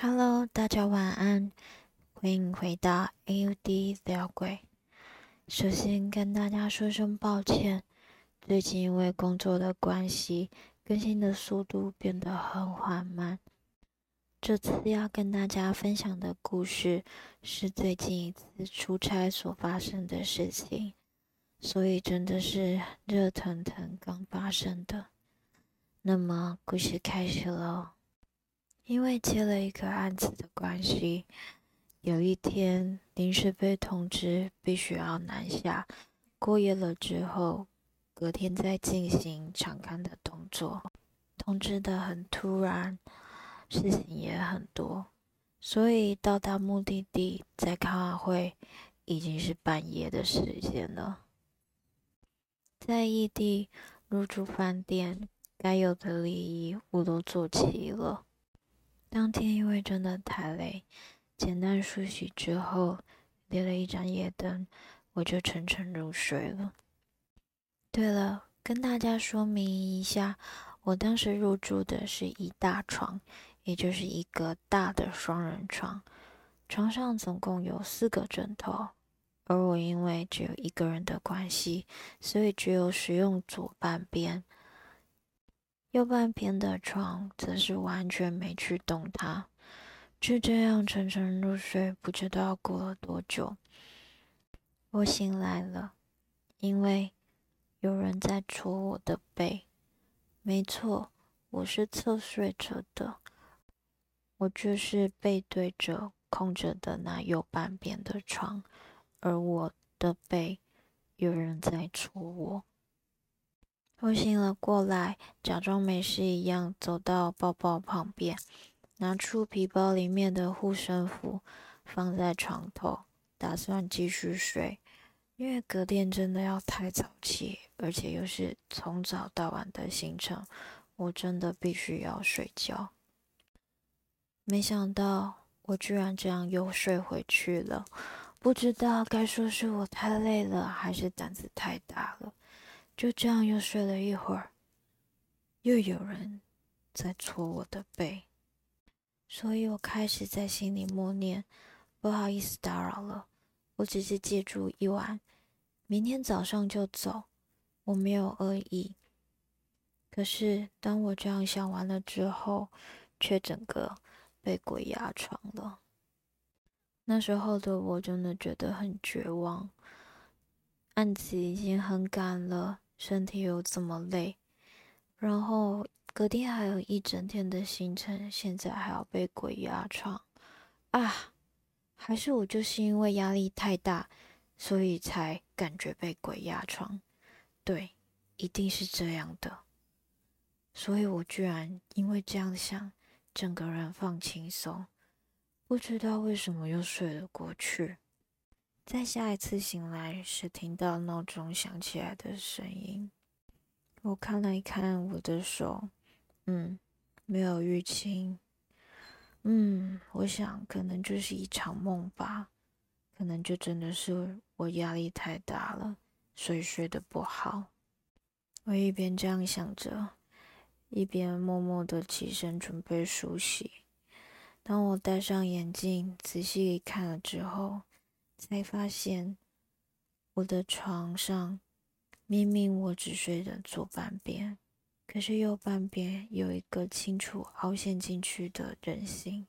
Hello，大家晚安，欢迎回到 AUD 聊鬼。首先跟大家说声抱歉，最近因为工作的关系，更新的速度变得很缓慢。这次要跟大家分享的故事是最近一次出差所发生的事情，所以真的是热腾腾刚发生的。那么故事开始喽。因为接了一个案子的关系，有一天临时被通知必须要南下过夜了，之后隔天再进行场勘的动作。通知的很突然，事情也很多，所以到达目的地再开完会已经是半夜的时间了。在异地入住饭店，该有的礼仪我都做齐了。当天因为真的太累，简单梳洗之后，点了一盏夜灯，我就沉沉入睡了。对了，跟大家说明一下，我当时入住的是一大床，也就是一个大的双人床，床上总共有四个枕头，而我因为只有一个人的关系，所以只有使用左半边。右半边的床则是完全没去动它，就这样沉沉入睡。不知道过了多久，我醒来了，因为有人在戳我的背。没错，我是侧睡着的，我就是背对着空着的那右半边的床，而我的背有人在戳我。我醒了过来，假装没事一样，走到包包旁边，拿出皮包里面的护身符，放在床头，打算继续睡。因为隔天真的要太早起，而且又是从早到晚的行程，我真的必须要睡觉。没想到我居然这样又睡回去了，不知道该说是我太累了，还是胆子太大了。就这样又睡了一会儿，又有人在搓我的背，所以我开始在心里默念：“不好意思打扰了，我只是借住一晚，明天早上就走，我没有恶意。”可是当我这样想完了之后，却整个被鬼压床了。那时候的我真的觉得很绝望，案子已经很赶了。身体又这么累，然后隔天还有一整天的行程，现在还要被鬼压床啊！还是我就是因为压力太大，所以才感觉被鬼压床？对，一定是这样的。所以我居然因为这样想，整个人放轻松，不知道为什么又睡了过去。在下一次醒来时，听到闹钟响起来的声音。我看了一看我的手，嗯，没有淤青。嗯，我想可能就是一场梦吧，可能就真的是我压力太大了，所以睡得不好。我一边这样想着，一边默默的起身准备梳洗。当我戴上眼镜，仔细一看了之后，才发现，我的床上明明我只睡的左半边，可是右半边有一个清楚凹陷进去的人形，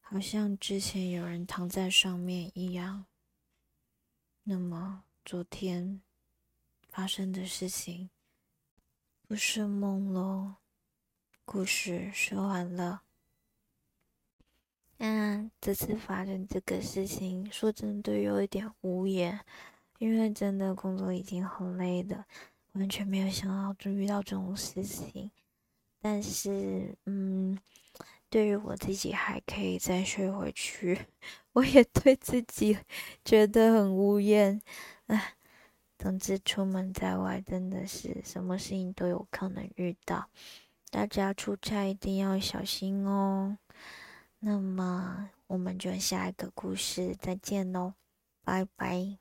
好像之前有人躺在上面一样。那么昨天发生的事情不是梦喽？故事说完了。嗯，这次发生这个事情，说真的有一点无言，因为真的工作已经很累的，完全没有想到就遇到这种事情。但是，嗯，对于我自己还可以再睡回去，我也对自己觉得很无言。唉，总之出门在外真的是什么事情都有可能遇到，大家出差一定要小心哦。那么，我们就下一个故事再见喽，拜拜。